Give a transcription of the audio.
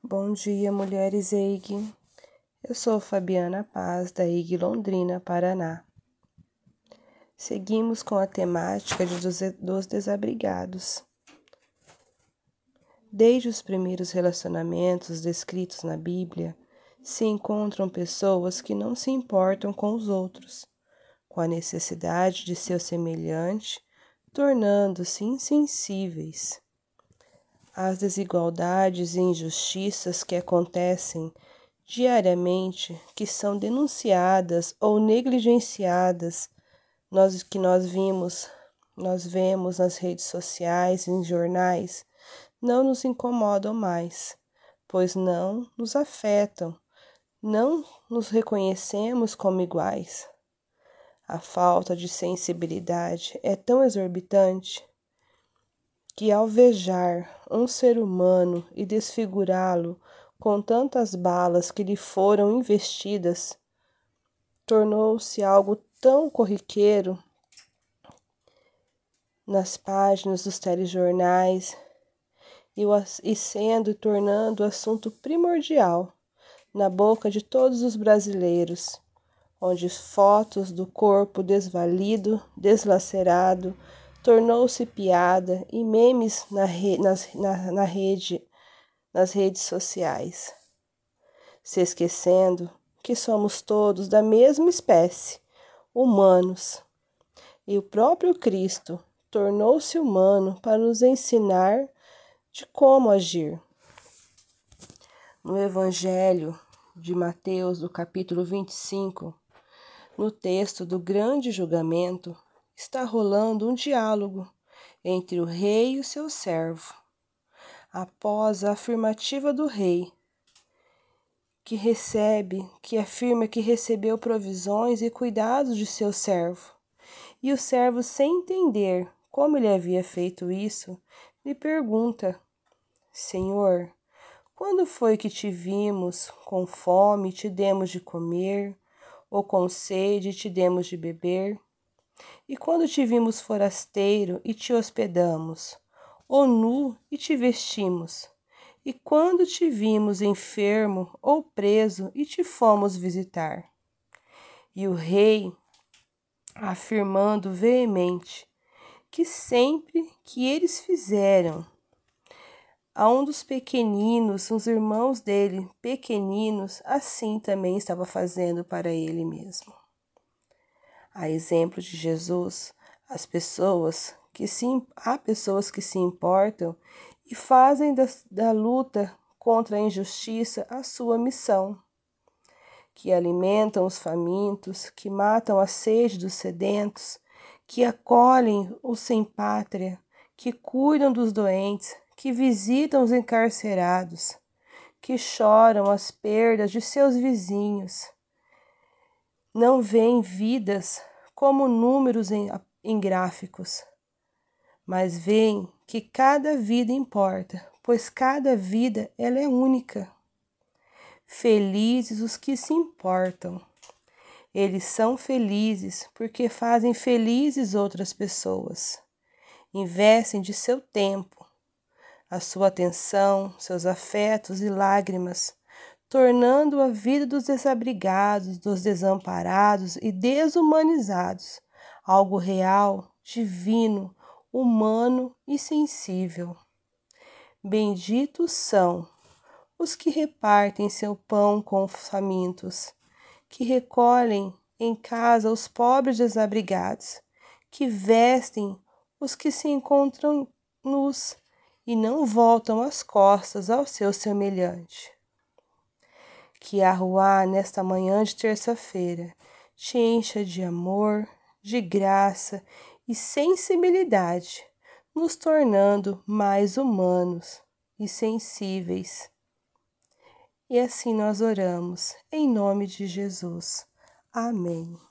Bom dia, mulheres EIG. Eu sou Fabiana Paz, da EIG Londrina, Paraná. Seguimos com a temática de dos desabrigados. Desde os primeiros relacionamentos descritos na Bíblia, se encontram pessoas que não se importam com os outros, com a necessidade de seu semelhante, tornando-se insensíveis as desigualdades e injustiças que acontecem diariamente, que são denunciadas ou negligenciadas, nós que nós vimos, nós vemos nas redes sociais, em jornais, não nos incomodam mais, pois não nos afetam, não nos reconhecemos como iguais. A falta de sensibilidade é tão exorbitante que alvejar um ser humano e desfigurá-lo com tantas balas que lhe foram investidas tornou-se algo tão corriqueiro nas páginas dos telejornais e, sendo e tornando assunto primordial na boca de todos os brasileiros, onde fotos do corpo desvalido, deslacerado, tornou-se piada e memes na, re, nas, na, na rede, nas redes sociais, se esquecendo que somos todos da mesma espécie, humanos. E o próprio Cristo tornou-se humano para nos ensinar de como agir. No Evangelho de Mateus, do capítulo 25, no texto do grande julgamento, está rolando um diálogo entre o rei e o seu servo. Após a afirmativa do rei, que recebe, que afirma que recebeu provisões e cuidados de seu servo, e o servo, sem entender como ele havia feito isso, lhe pergunta: Senhor, quando foi que te vimos com fome e te demos de comer, ou com sede e te demos de beber? E quando te vimos forasteiro e te hospedamos, ou nu e te vestimos? E quando te vimos enfermo ou preso e te fomos visitar? E o rei, afirmando veemente que sempre que eles fizeram a um dos pequeninos, os irmãos dele, pequeninos, assim também estava fazendo para ele mesmo. A exemplo de Jesus, as pessoas que se, há pessoas que se importam e fazem da, da luta contra a injustiça a sua missão, que alimentam os famintos, que matam a sede dos sedentos, que acolhem os sem pátria, que cuidam dos doentes, que visitam os encarcerados, que choram as perdas de seus vizinhos não veem vidas como números em, em gráficos, mas veem que cada vida importa, pois cada vida ela é única. Felizes os que se importam. Eles são felizes porque fazem felizes outras pessoas. Investem de seu tempo, a sua atenção, seus afetos e lágrimas tornando a vida dos desabrigados, dos desamparados e desumanizados algo real, divino, humano e sensível. Benditos são os que repartem seu pão com os famintos, que recolhem em casa os pobres desabrigados, que vestem os que se encontram nus e não voltam as costas ao seu semelhante que a rua nesta manhã de terça-feira te encha de amor, de graça e sensibilidade, nos tornando mais humanos e sensíveis. E assim nós oramos, em nome de Jesus. Amém.